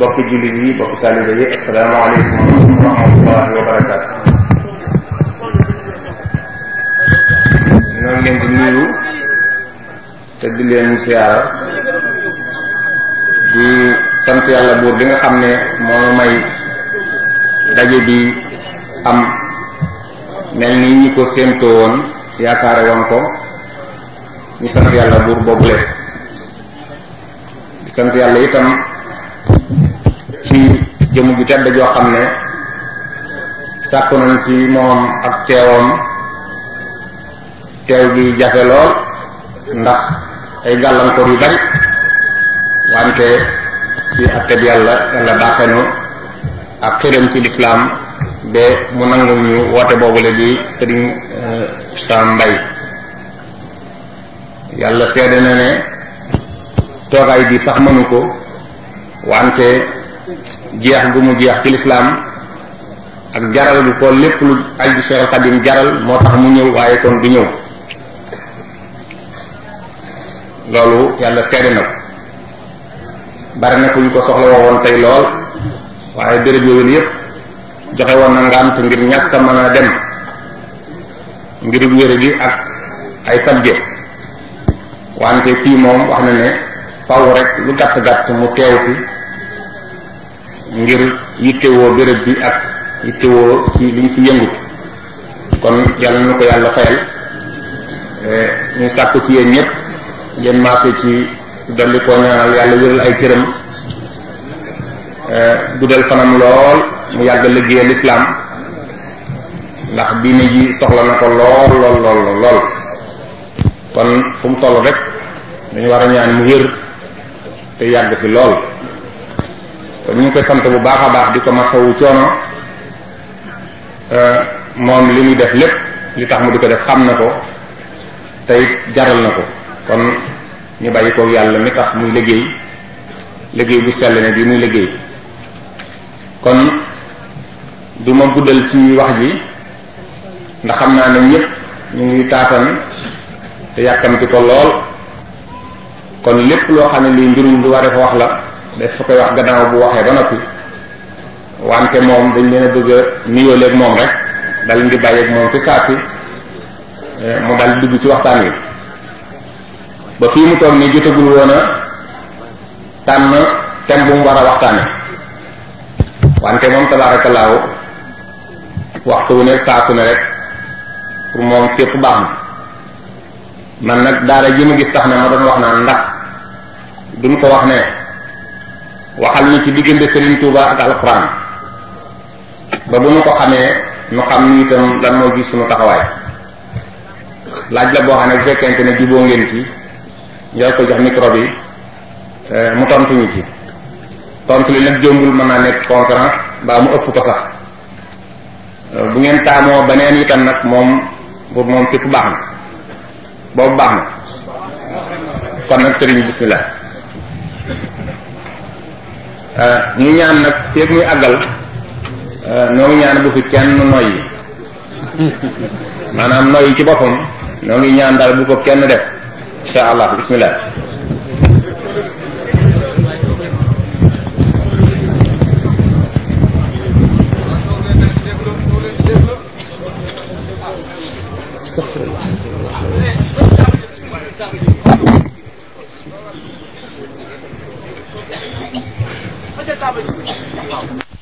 bokk jullit yi bokk taalibe yi asalaamaaleykum wa rahmatullahi wa barakaatu ñoo ngi leen di nuyu te di leen siyaara di sant yàlla buur bi nga xam ne moo may daje bi am mel ni ñi ko séentoo woon yaakaare woon ko ñu sant yàlla buur boobule di sant yàlla itam ci jëmm ju tedd joo xam ne sàkku nañ ci moom ak teewam teew gi jafe lool ndax ay gàllankoor yu bari wante ci atteb yàlla yàlla baaxenu ak xëram ci lislaam ba mu nangul ñu woote boobule di sëriñ Sam Mbaye yàlla seede na ne toogaay bi sax mënu ko wante jeex gu mu jeex ci lislaam ak jaral bi ko lépp lu aj bi Cheikh Xadim jaral moo tax mu ñëw waaye kon du ñëw loolu yàlla seede na ko bari na fu ñu ko soxla woon tey lool waaye béréb yooyu yëpp joxe woon na ngànt ngir ñàkk a mën a dem ngir wér gi ak ay tabje wante fii moom wax na ne faw rek lu gàtt gàtt mu teew fi ngir yittewoo béréb bi ak yittewoo ci liñ fi yëngut kon yàlla na ko yàlla fayal ñu sàkku ci yéen ñëpp ngeen maase ci dolli koo ñaanal yàlla wéral ay cëram eh, guddal fanam lool mu yàgg liggéeyal lislaam ndax diine ji soxla na ko lool lool lool lool kon fu mu toll rek dañu war a ñaan mu wér te yàgg fi lool kon ñu ngi koy sant bu baax a baax di ko masawu coono eh, moom li muy def lépp li tax mu di ko def xam na ko tey jaral na ko kon ñu bàyyi ko yàlla mi tax muy liggéey liggéey bu sell ne bi muy liggéey kon du ma guddal ci wax ji ndax xam naa ne ñëpp ñu ngi taatan te yàkkamti ko lool kon lépp loo xam ne lii mbirum du waree ko wax la daf fa koy wax gannaaw bu waxee ba noppi wante moom dañ leen a bëgg a nuyoo léeg moom rek dal di bàyyeeg moom fi saa si mu dal dugg ci waxtaan wi ba fii mu toog nii jotagul woon a tànn thème bu mu war a waxtaane wante moom tabaarakallaahu waxtu wu nekk saa su ne rek pour moom fépp baax na man nag daara ji ma gis tax ne ma doon wax naan ndax duñ ko wax ne waxal ñu ci diggante Serigne Touba ak alxuraan ba bu ñu ko xamee ñu xam ni itam lan moo gis suñu taxawaay laaj la boo xam ne bu fekkente ne juboo ngeen ci yaa ko jox micro bi eh, mu tontu ñu ci tontu li nag jombul mën naa nekk conférence baa mu ëpp ko sax eh, bu ngeen taamoo beneen itam nag moom pour moom fépp baax na boobu baax na kon nag sëriñ bismillah eh, ñu ñaan nag feeg muy àggal noo ñaan bu fi kenn noyyi maanaam noyyi ci boppam noo ngi ñaan daal bu ko kenn def incha allah bismillah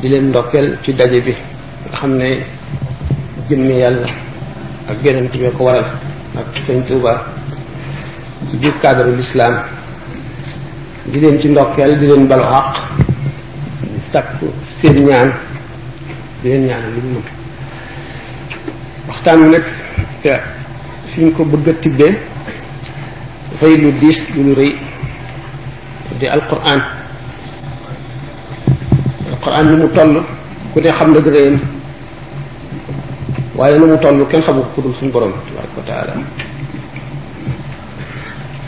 di leen ndokkeel ci daje bi nga xam ne jëmmi yàlla ak geneen ci ko waral ak sëñ Tuuba ci biir cadre l'islam di leen ci ndokkeel di leen balu àq di sàkku seen ñaan di leen ñaan li mu waxtaan wi nag fi ñu ko bëgg a tibbee dafay lu diis lu rëy di alquran alquran ni mu toll ku ne xam na gërëyam waaye nu mu toll kenn xamu ko ku dul suñu borom tabaraka wa taala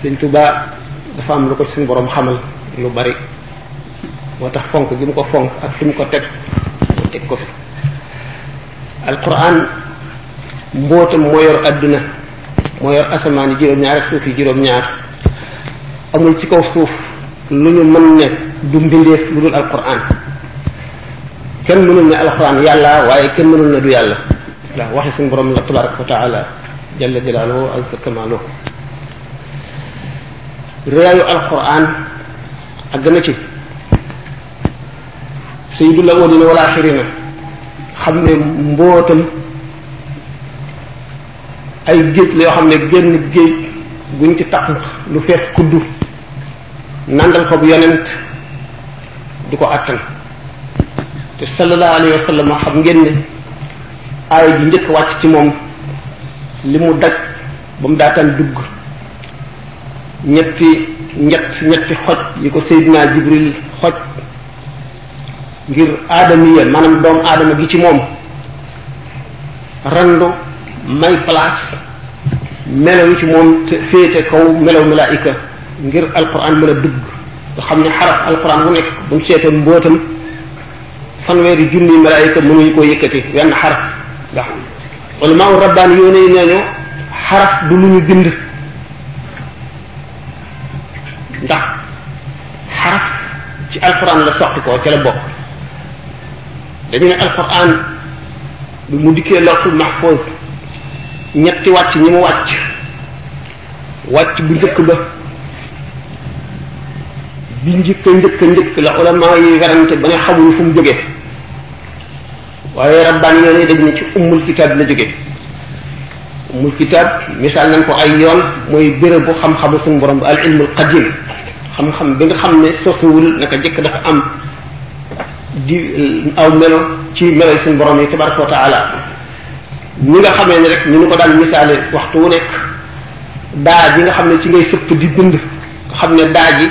sëñ Tuba dafa am lu ko suñu borom xamal lu bari moo tax fonk gi mu ko fonk ak fi mu ko teg mu teg ko fi alquran mbootam moo yor adduna moo yor asamaan yi juróom-ñaar ak suuf yi juróom-ñaar amul ci kaw suuf lu ñu mën ne du mbindeef lu dul alquran kenn mënul ne alquran yàlla waaye kenn mënul ne du yàlla ndax waxi suñu borom la tabaraka wa taala jalla jalaaluhu azza kamaaluhu réyaayu alquran àgg na ci sayyidul awwalina wal axirina xam ne mbootam ay géej la yoo xam ne génn géej guñ ci taq lu fees kuddu nandal ko bu yonent du ko attan te sallallahu alayhi wa sallam xam ngeen ne aaya ji njëkk wàcc ci moom li mu daj ba mu daataan dugg ñetti ñett ñetti xoj yi ko Seydina Jibril xoj ngir aadamiya maanaam doomu aadama gi ci moom randu may place melaw yi ci moom te féete kaw melaw malaayika ngir alquran mën a dugg nga xam ne xaraf alquran bu nekk bu ñu seetoon mbootam fanweeri junni malaayika mënuñu koo yëkkati wenn xaraf ndax wala maa ngi rabbaan yoone yi nee ñu xaraf du lu ñu bind ndax xaraf ci alquran la soqi ko ca la bokk dañu ne alquran bi mu dikkee lawhul mahfuz ñetti wàcc ñi mu wàcc wàcc bu njëkk ba bi njëkk njëkk njëkk la ulama yi werante ba ne xamuñu fu mu jógee waaye rabbaan yoon yi dañ ne ci ummul kitaab la jóge ummul kitaab misaal nañ ko ay yoon mooy béréb bu xam-xamu suñu borom al ilmul qadim xam-xam bi nga xam ne sosuwul naka jëkk dafa am di aw melo ci melo suñu borom yi tabaraka wa taala ñi nga xamee ne rek ñu ni ko daan misaale waxtu wu nekk daa ji nga xam ne ci ngay sëpp di bind nga xam ne daa ji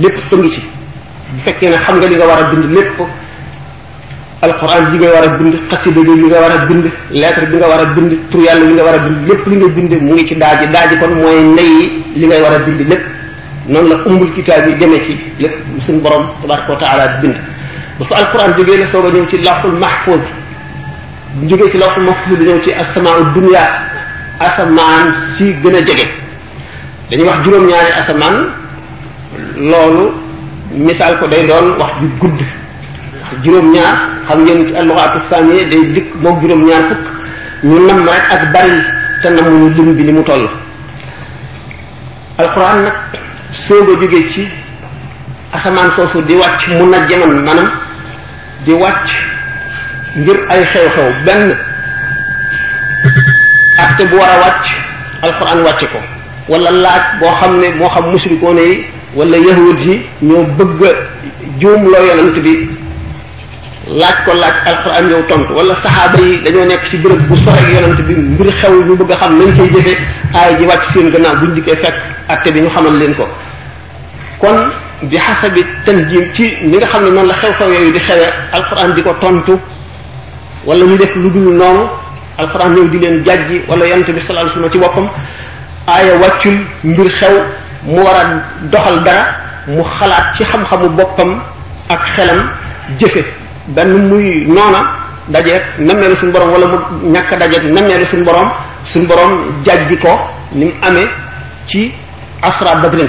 lépp a ngi ci bu fekkee ne xam nga li nga war a bind lépp alxuraan ji nga war a bind xasida ji li nga war a bind lettre bi nga war a bind tur yàlla li nga war a bind lépp li nga bind mu ngi ci daaji daaji kon mooy ndey li ngay war a bind lépp noonu la umbul kitaab yi demee ci lépp suñu borom tabaraka wa taala bind ba fa alxuraan jógee la soog a ñëw ci lawxul mahfuz jógee ci lawxul mahfuz bi ñëw ci asamaa dunya asamaan si gën a jege dañuy wax juróom-ñaari asamaan loolu misaal ko day doon wax ju gudd juróom-ñaar xam ngeen ci alluxaatu saaniye day dikk moom juróom-ñaar fukk ñu nam rek ak bari te namuñu lim bi ni mu toll alquran nag soog a jóge ci asamaan soosu di wàcc mun na jaman maanaam di wàcc ngir ay xew-xew benn acte bu war a wàcc alxuraan wàcce ko wala laaj boo xam ne moo xam musrikoon yi wala yahud yi ñoo bëgg a juum loo yonent bi laaj ko laaj alxuraan yow tontu wala saxaaba yi dañoo nekk ci bërëb bu sore ak yonent bi mbir xew ñu bëgg a xam nañ cay jëfe aay ji wàcc seen gannaaw buñ dikkee fekk acte bi ñu xamal leen ko kon bi xasabi tanjim ci ni nga xam ne noonu la xew-xew yooyu di xewee alxuraan di ko tontu wala ñu def lu dul noonu alxuraan ñëw di leen jàjji wala yonent bi sallallahu alayhi wasallam ci boppam aaya wàccul mbir xew mu war a doxal dara mu xalaat ci xam-xamu boppam ak xelam jëfe benn muy noona dajeeg nammeelu suñu borom wala mu ñàkk dajeeg nammeelu suñu borom suñu borom jàjji ko ni mu amee ci asra badrin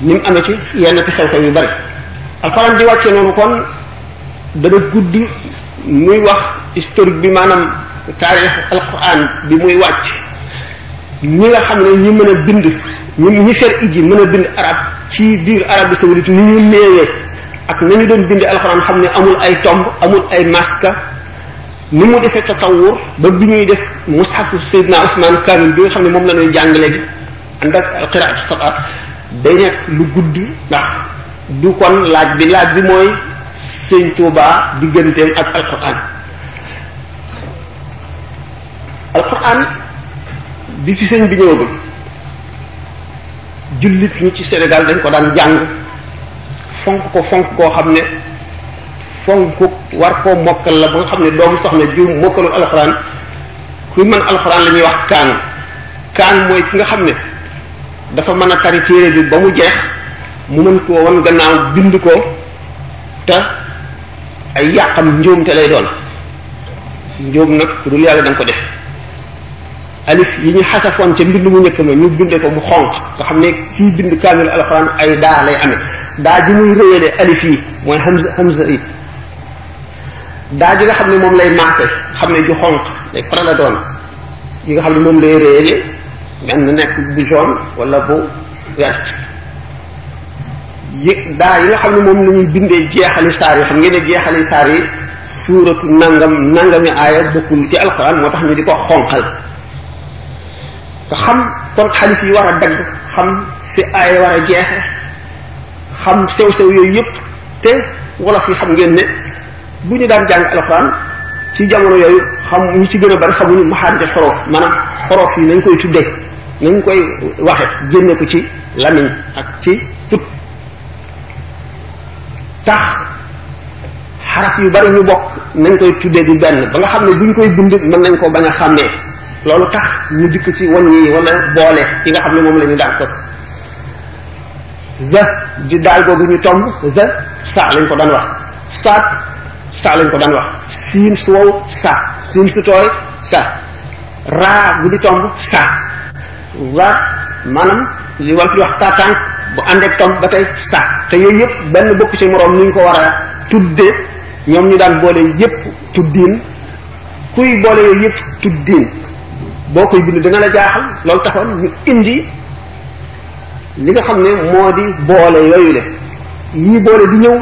ni mu amee ci yenn ci xew-xew yu bari alxuraan di wàcce noonu kon dana gudd muy wax historique bi maanaam taarix alxuraan bi muy wàcc ñi nga xam ne ñi mën a bind ñi ñi fer iji mën a bind arab ci biir Arabie saoudite ni ñu néewee ak nañu doon bind alxuraan xam ne amul ay tomb amul ay maska ni mu defee tatawur ba bi ñuy def mushafu Seydina Ousmane Kamil bi nga xam ne moom la ñuy jàng léegi ànd ak alqiraat saba day nekk lu gudd ndax du kon laaj bi laaj bi mooy sëñ Tuubaa digganteem ak alquran alquran bi fi sëñ bi ñëwagul jullit ñi ci Sénégal dañ ko daan jàng fonk ko fonk koo xam ne fonku war koo mokkal la ba nga xam ne doomu soxna ju mokkalul alxuraan kuy mën alxuraan la ñuy wax kaan kaan mooy ki nga xam ne dafa mën a tari téere bi ba mu jeex mu mën koo wan gannaaw bind ko te ay yàqam njuum te lay doon njuum nag ku dul yàlla da nga ko def alif yi ñu xasafoon ca mbind mu njëkk ma ñu binde ko bu xonq nga xam ne kii bind kaamil alxuraan ay daa lay amee daa ji muy réyale alif yi mooy hamza hamza yi daa ji nga xam ne moom lay maase xam ne ju xonq day faral a doon yi nga xam ne moom lay réyale benn nekk bu jaune wala bu vert yi daa yi nga xam ne moom la ñuy bindee jeexali saar yi xam ngeen ne jeexali saar yi suuratu nangam nangami aaya bokkul ci alquran moo tax ñu di ko xonqal te xam kon xalif yi war a dagg xam fi aaya war a jeexe xam sew-sew yooyu yëpp te wolof yi xam ngeen ne bu ñu daan jàng alquran ci jamono yooyu xam ñi ci gën a bari xamuñu maxaarij al xorof maanaam xorof yi nañ koy tuddee nañ koy waxe génne ko ci lamiñ ak ci tut tax xaraf yu bari ñu bokk nañ koy tuddee di benn ba nga xam ne buñ koy bind mën nañ ko bañ a xàmmee loolu tax ñu dikk ci wan yi wala boole yi nga xam ne moom la ñu daan sos za di daal googu ñu tomb za saa lañ ko daan wax saat saa lañ ko daan wax siin su wow saa siin su tooy saa raa gu di tomb saa waa maanaam li wal fi wax tàtànk bu ànd ak tom ba tey sa te yooyu yëpp benn bokk ci moroom nu ñu ko war a tudde ñoom ñu daan boole yëpp tuddiin kuy boole yooyu yëpp tuddiin boo koy bind dana la jaaxal loolu taxoon ñu indi li nga xam ne moo di boole yooyu le yii boole di ñëw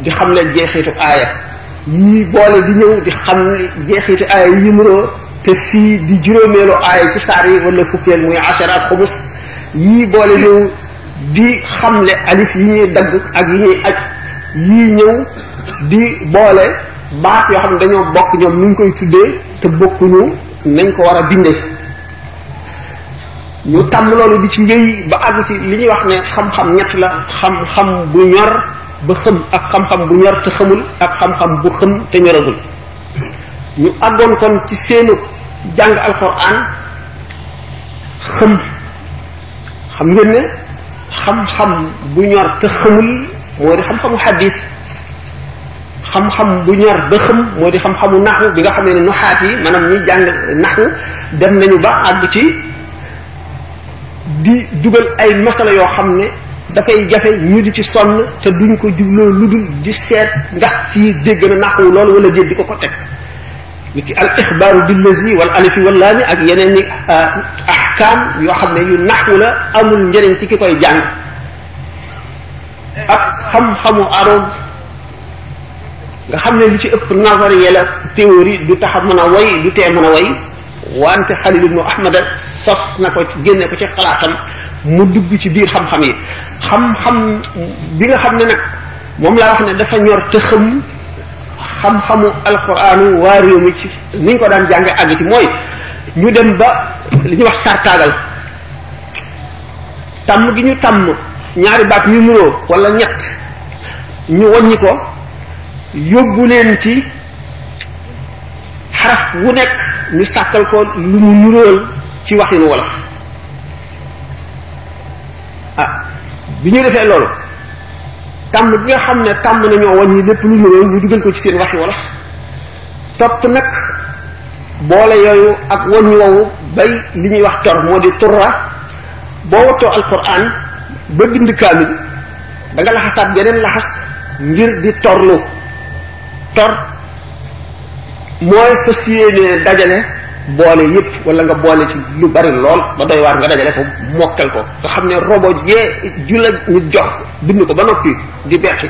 di xam ne jeexitu aaya yii boole di ñëw di xam ne jeexitu aaya yi niroo te fii di juróomeelu aaya ci saar yi wala fukkeel muy achara ak xumus yii boole ñëw di xamle alif yi ñuy dagg ak yi ñuy aj yii ñëw di boole baat yoo xam ne dañoo bokk ñoom ni ñu koy tuddee te bokkuñu nañ ko war a bindee ñu tàmm loolu di ci wéy ba àgg ci li ñuy wax ne xam-xam ñett la xam-xam bu ñor ba xëm ak xam-xam bu ñor te xamul ak xam-xam bu xëm te ñoragul ñu àggoon kon ci seenu jàng alxuraan xam xam ngeen ne xam-xam bu ñor te xamul moo di xam-xamu xadis xam-xam bu ñor ba xam moo di xam-xamu naxu bi nga xamee ne nuxaat yi maanaam ñi jàng naxu dem nañu ba àgg ci di dugal ay masala yoo xam ne dafay jafe ñu di ci sonn te duñ ko jubloo lu dul di seet ndax fii dégg na naqu loolu wala déet di ko ko teg ni ki al ixbaaru billazi wal alifi wal laami ak yeneen ni ahkaam yoo xam ne yu naqu la amul njëriñ ci ki koy jàng ak xam-xamu aroom nga xam ne lu ci ëpp nazariya la théorie du tax a mën a way du tee mën a way wante xalil ibnu ahmada sos na ko génne ko ci xalaatam mu dugg ci biir xam-xam yi xam-xam bi nga xam ne nag moom laa wax ne dafa ñor te xam xam-xamu alxuraanu waa réew mi ci ni ñu ko daan jànge àgg ci mooy ñu dem ba li ñuy wax sartaagal tàmm gi ñu tàmm ñaari baat ñu nuroo wala ñett ñu wàññi ko yóbbu leen ci xaraf wu nekk ñu sàkkal ko lu mu nuróol ci waxinu wolof ah bi ñu defee loolu tàmm bi nga xam ne tàmm nañoo wàññi lépp lu nuróol ñu dugal ko ci seen waxi wolof topp nag boole yooyu ak wàññi woowu bay li ñuy wax tor moo di turra boo watoo alquran ba bind kaamil da nga laxasaat geneen laxas ngir di torlu tor mooy fas yéenee dajale boole yépp wala nga boole ci lu bari lool ba doy waar nga dajale ko mokkal ko nga xam ne robo jee ju la nit jox bind ko ba noppi di beqi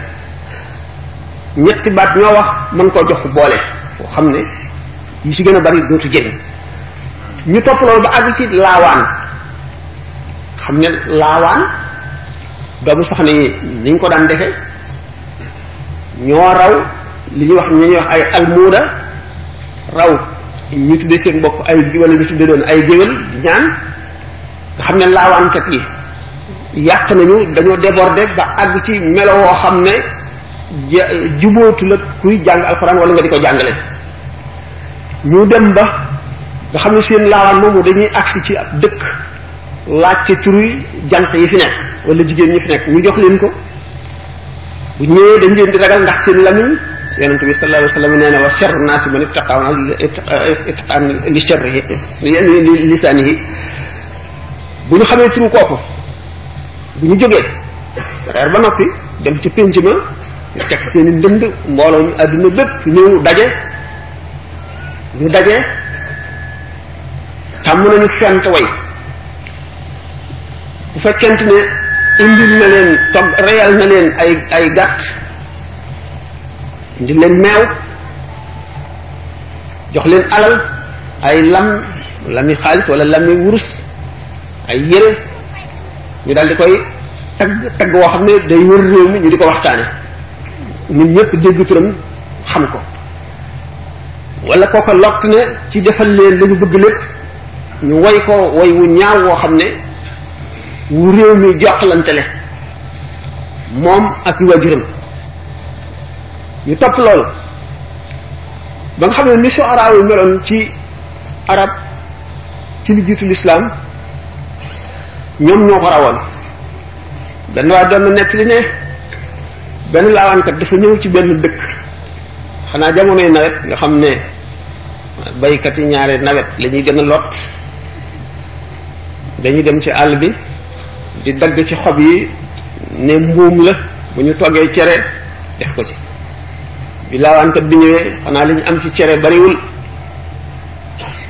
ñetti baat ñoo wax mën koo jox boole foo xam ne yi ci gën a bari dootu jëriñ ñu topp loolu ba àgg ci laawaan xam ne laawaan doomu soxna yi niñ ko daan defee ñoo raw li ñuy wax ñu ñuy wax ay almuuda raw ñu tuddee seen bopp ay wala ñu tuddee doon ay géwél di ñaan nga xam ne laawaankat yi yàq nañu dañoo déborder ba àgg ci melo woo xam ne ja jubóotu la kuy jàng alxuraan wala nga di ko jàngale ñu dem ba nga xam ne seen laawaan moomu dañuy agsi ci ab dëkk laajte turu jant yi fi nekk wala jigéen ñi fi nekk ñu jox leen ko bu ñëwee dañ leen di ragal ndax seen lamiñ yonent bi sallallahu alayhi wa sallam nee na wa sharru naasi man ittaqaa ittaqaa li sharrihi li lisaanihi bu ñu xamee turu kooku bu ñu jógee reer ba noppi dem ci pénc ma ñu teg seen i ndënd mbooloo ñu àdduna bépp ñëw daje ñu daje tàmm nañu fent way bu fekkente ne indil na leen togg reyal na leen ay ay gàtt indil leen meew jox leen alal ay lam lami xaalis wala lami wurus ay yére ñu daal di koy tagg tagg woo xam ne day wër réew mi ñu di ko waxtaane ñun ñëpp dégg turam xam ko wala kooka lott na ci defal leen lañu bëgg lépp ñu woy ko woy wu ñaaw woo xam ne wu réew mi joxlante le moom ak waajuram ñu topp loolu ba nga xam ne ni soxaraa yu meloon ci arab ci li jiitu lislaam ñoom ñoo ko rawoon benn waaye doon na nettali ne benn laawaankat dafa ñëw ci benn dëkk xanaa jamonoy nawet nga xam ne baykat yi ñaare nawet la ñuy gën a lot dañuy dem ci àll bi di dagg ci xob yi ne mbuum la bu ñu toggee cere def ko ci bi laawaankat bi ñëwee xanaa li ñu am ci cere bariwul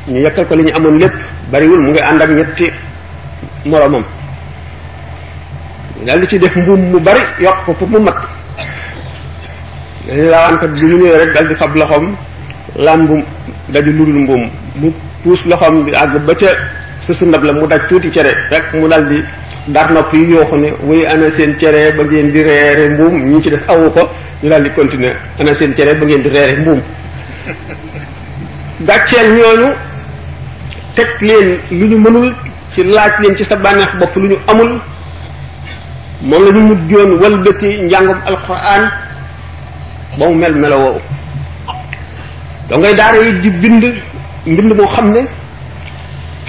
ñu yekkal ko li ñu amoon lépp bariwul mu ngi ànd ak ñetti moromam daal di ci def mbuum mu bari yokk ko pour mu mat lawaankat bi mu ñëwee rek dal di fab loxoom làmb daju lu dul mbuum mu puus loxoom bi àgg ba ca sa su ndab la mu daj tuuti cere rek mu dal di dar nopp yi yooxu ne wuy ana seen cere ba ngeen di reere mbuum ñi ci des awu ko ñu daal di continuer ana seen cere ba ngeen di reere mbuum gàcceel ñooñu teg leen lu ñu mënul ci laaj leen ci sa bànneex bopp lu ñu amul moom la ñu mujjoon walbati njàngum alquran ba mu mel melo woowu doo ngay daara yi di bind mbind moo xam ne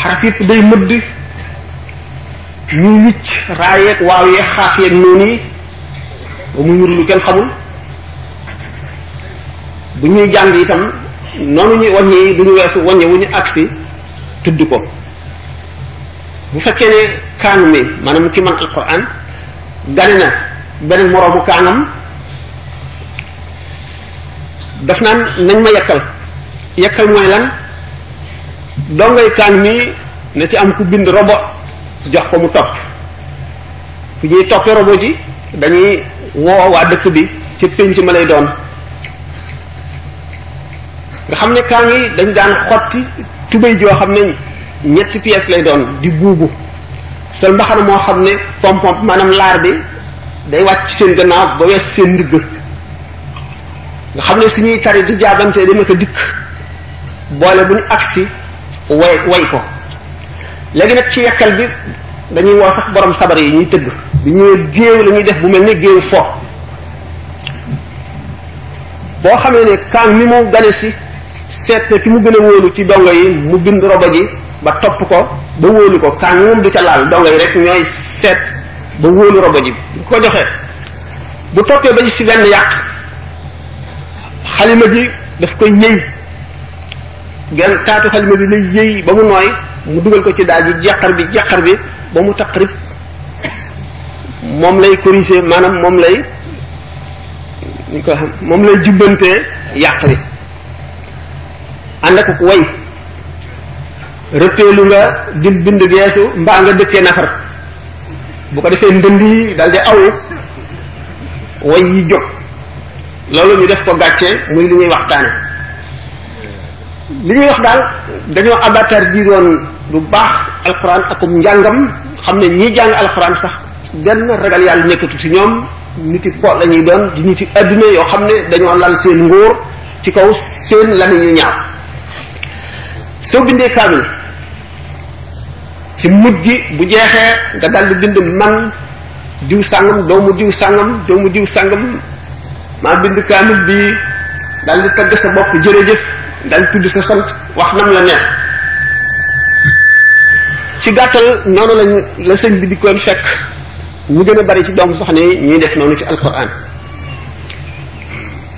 xaraf yëpp day mëdd ñu wicc raayeeg waaw yeeg xaaf yeeg noonu yi ba mu ñur lu kenn xamul bu ñuy jàng itam noonu ñuy wàññi yi du ñu weesu wàññi wu ñu agsi tudd ko bu fekkee ne kaanu mi maanaam ki man alquran gane na beneen moroomu kaanam daf naan nañ ma yekkal yekkal mooy lan dongay kaan mi na ci am ku bind robo jox ko mu topp fu ñuy toppee robo ji dañuy woo waa dëkk bi ci pénc ma lay doon nga xam ne kaa ngi dañ daan xotti tubéy joo xam ne ñetti pièces lay doon di buubu sol mbaxana moo xam ne pom pom maanaam laar bi day wàcc ci seen gannaaw ba wees seen ndigg nga xam ne suñuy tari di jaabante dama ko dikk boole bu ñu agsi way way ko léegi nag ci yekkal bi dañuy woo sax borom sabar yi ñuy tëgg bi ñëwee géew la ñuy def bu mel ne géew fo boo xamee ne kaan mi mu gane si seet na ki mu gën a wóolu ci dongo yi mu bind robo gi ba topp ko ba wóolu ko kaan moom du ca laal dongo yi rek ñooy seet ba wóolu robo ji bu ko joxee bu toppee ba gis ci benn yàq xalima ji daf koy yëy genn taatu xalima bi lay yëy ba mu nooy mu dugal ko ci daal ji jeqar bi jeqar bi ba mu taqrib moom lay corriger maanaam moom lay ñu ko xam moom lay jubbantee yàq li ànd ak way rëppeelu nga di bind geesu mbaa nga dëkkee nafar bu ko defee ndënd yi dal di aw way yi jóg loolu ñu def ko gàcce muy li ñuy waxtaane li ñuy wax daal dañoo abatar ji doon bu baax alxuraan akum njàngam xam ne ñi jàng alxuraan sax benn ragal yàlla nekkatu ci ñoom niti po la ñuy doon di niti adduna yoo xam ne dañoo lal seen ngóor ci kaw seen lami ñu ñaaw soo bindee kaamil ci mujj gi bu jeexee nga dal di bind man diw sàngam doomu diw sàngam doomu diw sàngam maa bind kaamil bi dal di tagg sa bopp jërëjëf dal di tudd sa sant wax nam la neex ci gàttal noonu lañ la sëñ bi di koon fekk ñi gën a bari ci doomu soxna yi ñuy def noonu ci alquran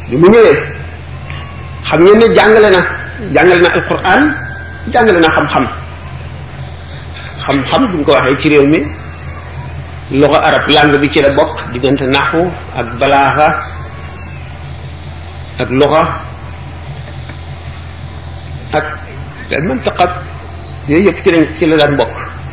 bi mu ñëwee xam ngeen ne jàngale na jàngale na alquran jàngale na xam-xam xam-xam bu ñu ko waxee ci réew mi loxo arab langue bi ci la bokk diggante naxu ak balaaxa ak loxo ak mantiq ak yooyu yëpp ci lañ ci la daan bokk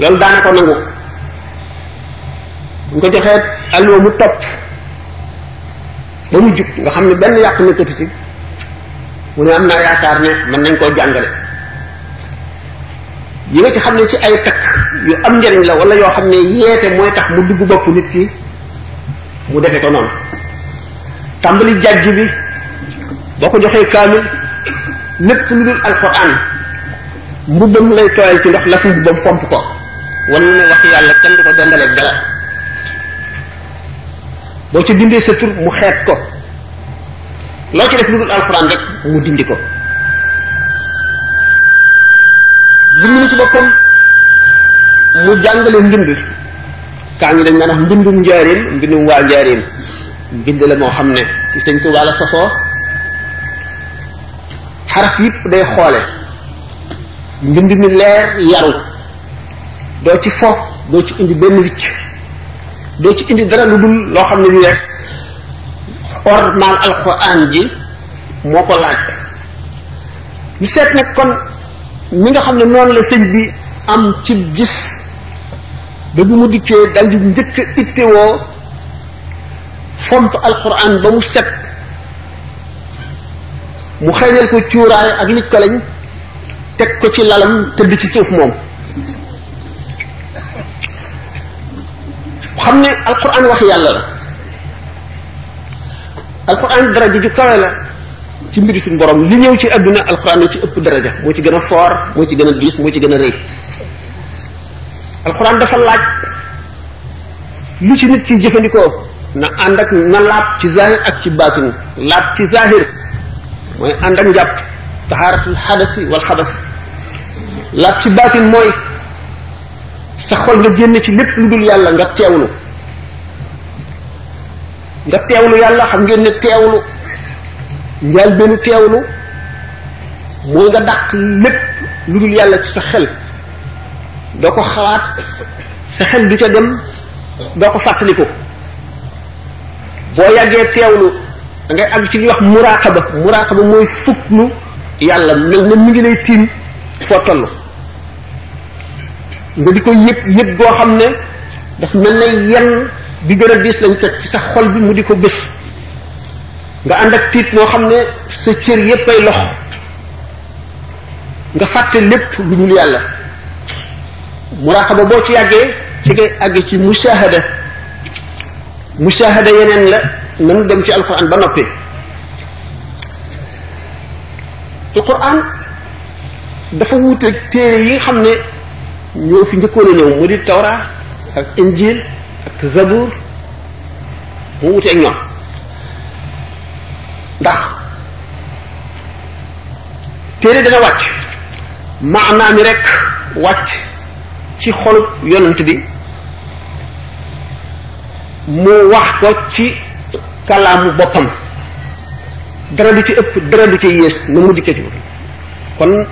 loolu daana ko nangu bu ko joxee alluwa mu topp ba mu jug nga xam ne benn yàq nekkatu ci mu ne am naa yaakaar ne mën nañ koo jàngale yi nga ci xam ne ci ay takk yu am njariñ la wala yoo xam ne yeete mooy tax mu dugg bopp nit ki mu defe ko noonu tàmbali jàjj bi boo ko joxee kaamil lépp lu dul alquran mbubbam lay tooyal ci ndox lafu mbubbam fomp ko wan ne wax yàlla kenn du ko dendaleeg dara boo ci bindee sa tur mu xeet ko loo ci def lu dul alxuraan rek mu dindi ko bind na ci boppam mu jàngale mbind kaa ngi dañ naan wax mbindum njaareem mbindum waa njaareem mbind la moo xam ne ci sëñ Tuubaa la sosoo xaraf yëpp day xoole mbind mi leer yaru doo ci fo doo ci indi benn wicc doo ci indi dara lu dul loo xam ne ñu rek ormal alquran ji moo ko laaj ñu seet nag kon ñi nga xam ne noonu la sëñ bi am ci gis ba bi mu dikkee dal di njëkk ittewoo fomp alquran ba mu set mu xeeñal ko cuuraay ak nit ko lañ teg ko ci lalam tëdd ci suuf moom xam ne alquran wax yàlla la alquran daraja ju kawe la ci mbiri suñu borom li ñëw ci àdduna alquran la ci ëpp daraja moo ci gën a foor moo ci gën a diis moo ci gën a rëy alquran dafa laaj lu ci nit ki jëfandikoo na ànd ak na laab ci zahir ak ci baatin laab ci zahir mooy ànd ak njàpp taxaaratul xadasi wal xabas laab ci baatin mooy sa xol nga génn ci lépp lu dul yàlla nga teewlu nga teewlu yàlla xam ngeen ne teewlu njaal benn teewlu mooy nga dàq lépp lu dul yàlla ci sa xel doo ko xalaat sa xel du ca dem doo ko fàttaliku boo yàggee teewlu da ngay àgg ci li ñuy wax muraqaba muraqaba mooy fuklu yàlla mel na mi ngi lay tiim foo toll nga di ko yëg yëg goo xam ne daf mel na yenn bi gën a diis lañ teg ci sa xol bi mu di ko bés nga ànd ak tiit moo xam ne sa cër yépp ay lox nga fàtte lépp lu dul yàlla muraqaba boo ci yàggee ci ngay àgg ci mushahada mushahada yeneen la nanu dem ci alquran ba noppi alquran dafa wuuteeg téere yi nga xam ne ñoo fi njëkkoon a ñëw mu di tawra ak injil ak zabur mu wuuteeg ñoom ndax téere dana wàcc maanaa mi rek wàcc ci xolub yonent bi mu wax ko ci kalaamu boppam dara du ci ëpp dara du ci yées na mu dikkee ci boppam kon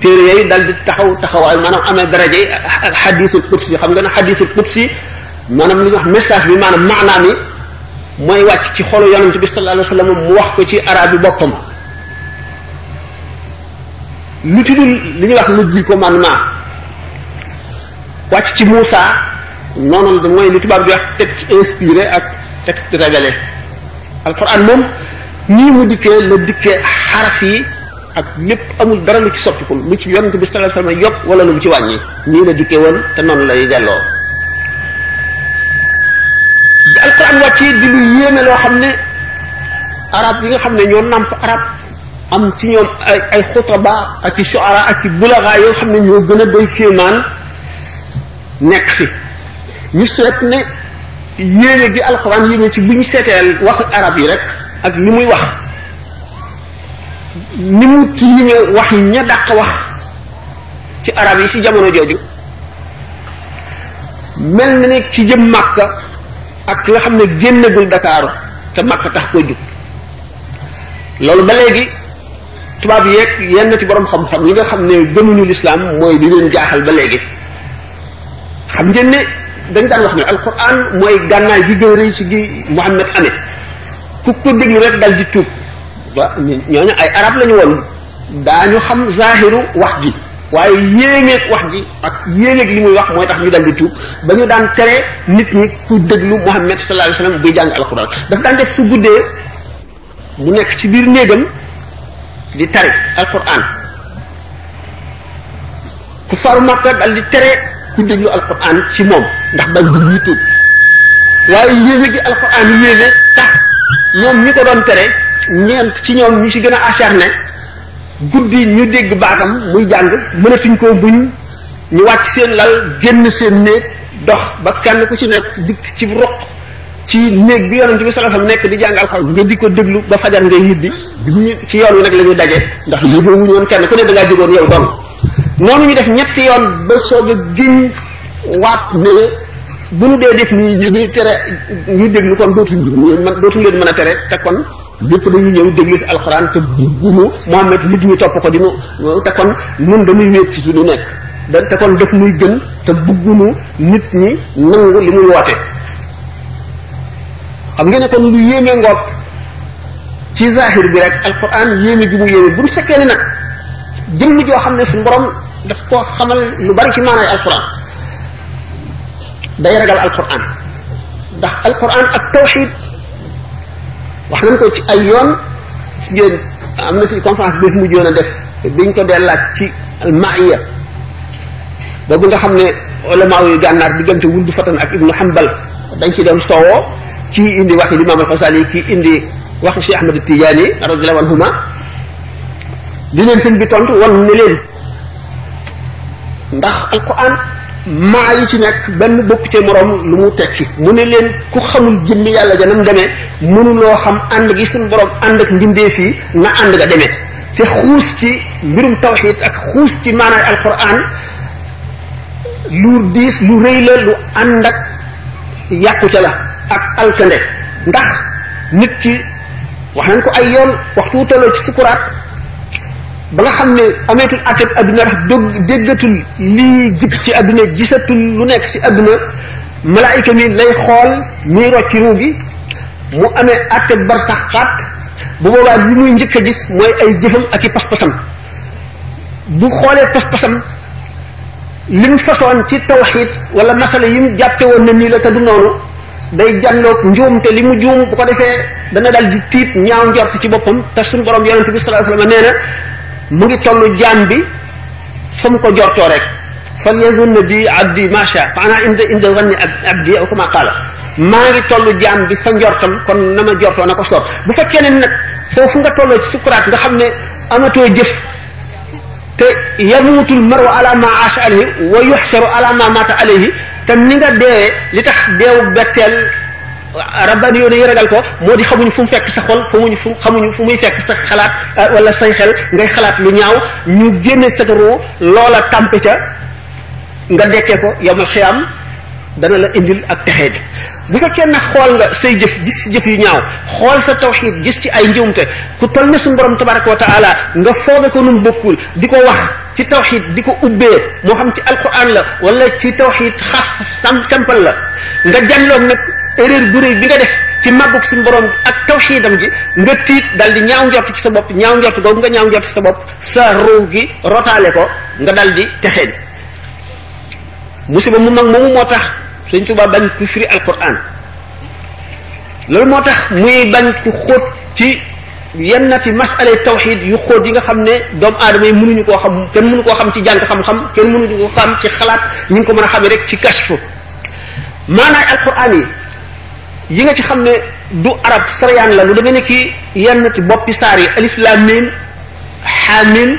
téere yooyu dal di taxaw taxawaay maanaam amee daraja yi xadiisul qudsi xam nga ne xadiisul qudsi maanaam li ñuy wax message bi maanaam maanaa mi mooy wàcc ci xolu yonent bi sallallahu alayhi wasallam mu wax ko ci arab yi boppam lu ci dul li ñuy wax lu ji ko man maa wàcc ci Moussa noonu la mooy li tubaab di wax texte inspiré ak texte révélé alquran moom nii mu dikkee la dikkee xaraf yi ak lépp amul dara lu ci soppiku lu ci yonent bi sallallahu alayhi wasallam yokk wala lu mu ci wàññi nii la dikkee woon te noonu lay delloo bi alquran wàccee di lu yéeme loo xam ne arab yi nga xam ne ñoo nàmp arab am ci ñoom ay ay xutaba ak i shuara ak i bulaga yoo xam ne ñoo gën a doy kéemaan nekk fi ñu seet ne yéene gi alquran yéeme ci bu ñu seeteel waxu arab yi rek ak li muy wax ni mu tiime wax yi ña dàq wax ci arab yi ci jamono jooju mel na ne ki jëm Makka ak ki nga xam ne génnagul Dakaaru te Makka tax koo jóg loolu ba léegi tubaab yeeg yenn ci borom xam-xam yi nga xam ne gëmuñu lislaam mooy di leen jaaxal ba léegi xam ngeen ne dañ daan wax ne alquran mooy gànnaay bi gën a rëy ci gi Muhammad amee ku ko déglu rek dal di tuub wa ñooñu ay arab lañu woon daañu xam zahiru wax ji waaye yéemeeg wax ji ak yéemeeg li muy wax mooy tax ñu dal di tuub ba ñu daan tere nit ñi ku déglu Muhammad sallallahu alayhi wasallam buy jàng alxuraan daf daan def su guddee mu nekk ci biir néegam di tari alxuraan ku faru màkka dal di tere ku déglu alquran ci moom ndax bañ bu ñuy tuub waaye yéene gi alquran yéene tax ñoom ñi ko doon tere ñeent ci ñoom ñi ci gën a acharné guddi ñu dégg baatam muy jàng mënatuñ koo buñ ñu wàcc seen lal génn seen néeg dox ba kenn ku ci nekk dikk ci roq ci néeg bi yonent bi sallallahu alayhi wasallam nekk di jàng alxuraan nga di ko déglu ba fajar ngay ñibbi bi ñu ci yoon wi nag la ñu daje ndax yóbbu wuñu woon kenn ku ne da ngaa jógoon yow dong noonu ñu def ñetti yoon ba soog a giñ waat ne bu nu dee def nii ñu ngi tere ñu déglu kon dootuñ man dootuñ leen mën a tere te kon yëpp dañuy ñëw déglu si alxuraan te bu mu Muhammad nit ñu topp ko di nu te kon nun dañuy wéet ci lu nekk da te kon daf muy gën te buggunu nit ñi nangu li muy woote xam ngeen ne kon lu yéeme ngoog ci zahir bi rek alquran yéeme ji mu yéeme bu ñu fekkee ni nag jëmm joo xam ne suñu borom daf koo xamal lu bari ci maanaay alquran day ragal alquran ndax alquran ak tawxid wax nañ ko ci ay yoon si ngeen am na fi conférence bi mu joon a def biñ ko dee laaj ci almaiya boobu nga xam ne ulama yu gànnaar diggante wundu fatan ak ibnu hanbal dañ ci doon soowoo kii indi waxi limaam alxasaali kii indi waxi Cheikh Ahmad Tijaani radiyallahu anhuma li leen sëñ bi tontu wan ne leen ndax alquran maa yi ci nekk benn bopp ci morom lu mu tekki mu ne leen ku xamul jëmmi yàlla ja nam demee mënuloo xam ànd gi suñu borom ànd ak mbindee fii na ànd nga demee te xuus ci mbirum tawxiid ak xuus ci maanaay alquran lu diis lu rëy la lu ànd ak yàqute la ak alkande ndax nit ki wax nañ ko ay yoon waxtu wu tolloo ci sukuraat ba nga xam ne ameetul àtteeb adduna ndax dog déggatul lii jib ci adduna gisatul lu nekk ci adduna malaayika mi lay xool muy rocci ruu gi mu amee àtteeb bar sax xaat bu boobaa li muy njëkk a gis mooy ay jëfam ak i pas-pasam bu xoolee pas-pasam li mu fasoon ci tawxiid wala masala yi mu jàppe woon na nii la te du noonu day jànloog njuum te li mu juum bu ko defee dana dal di tiit ñaaw njort ci boppam te suñu borom yonente bi sallallahu alayhi wasallam nee na mu ngi toll jaam bi fa mu ko jortoo rek fal yazunna bi abdi macha maanaam inda inda zanni abdi aw kama qaala maa ngi toll jaam bi fa njortam kon na ma jortoo na ko soob bu fekkee ne nag foofu nga tolloo ci sukuraat nga xam ne amatoo jëf te yamuutul maru ala ma aasha alayhi wa yuxsaru ala ma mata alayhi te ni nga dee li tax deewu betteel rabbani yoon yi ragal ko moo di xamuñu fu mu fekk sa xol xamuñu fu xamuñu fu muy fekk sa xalaat ah, wala say xel ngay xalaat lu ñaaw ñu génne sa ruu loola tàmpe ca nga dekkee ko yomal xiyaam dana la indil ak texee ji bu fekkee ne xool nga say jëf gis ci jëf yu ñaaw xool sa tawxiid gis ci ay njuumte ku toll ne suñu borom tabaraka wa taala nga fooge ko nun bokkul di ko wax ci tawxiid di ko ubbee moo xam ci alquran la wala ci tawxiid xas sam simple la nga janloog nag erreur bu rëy bi nga def ci màggug suñu borom ak tawxiidam ji nga tiit dal di ñaaw njort ci sa bopp ñaaw njort googu nga ñaaw njort ci sa bopp sa ruu gi rotaale ko nga dal di texee di musiba mu mag moomu moo tax sëñ Tuubaa bañ ku firi alquran loolu moo tax muy bañ ku xóot ci yenn nati masale tawxid yu xóot yi nga xam ne doomu aadama yi mënuñu koo xam kenn mënu koo xam ci jàng xam-xam kenn mënuñu koo xam ci xalaat ñu ngi ko mën a xamee rek ci kashfu maanaay alquran yi yi nga ci xam ne du arab sariyaan la lu demee ni ki yenn ci boppi saar yi alif laam miim xaamim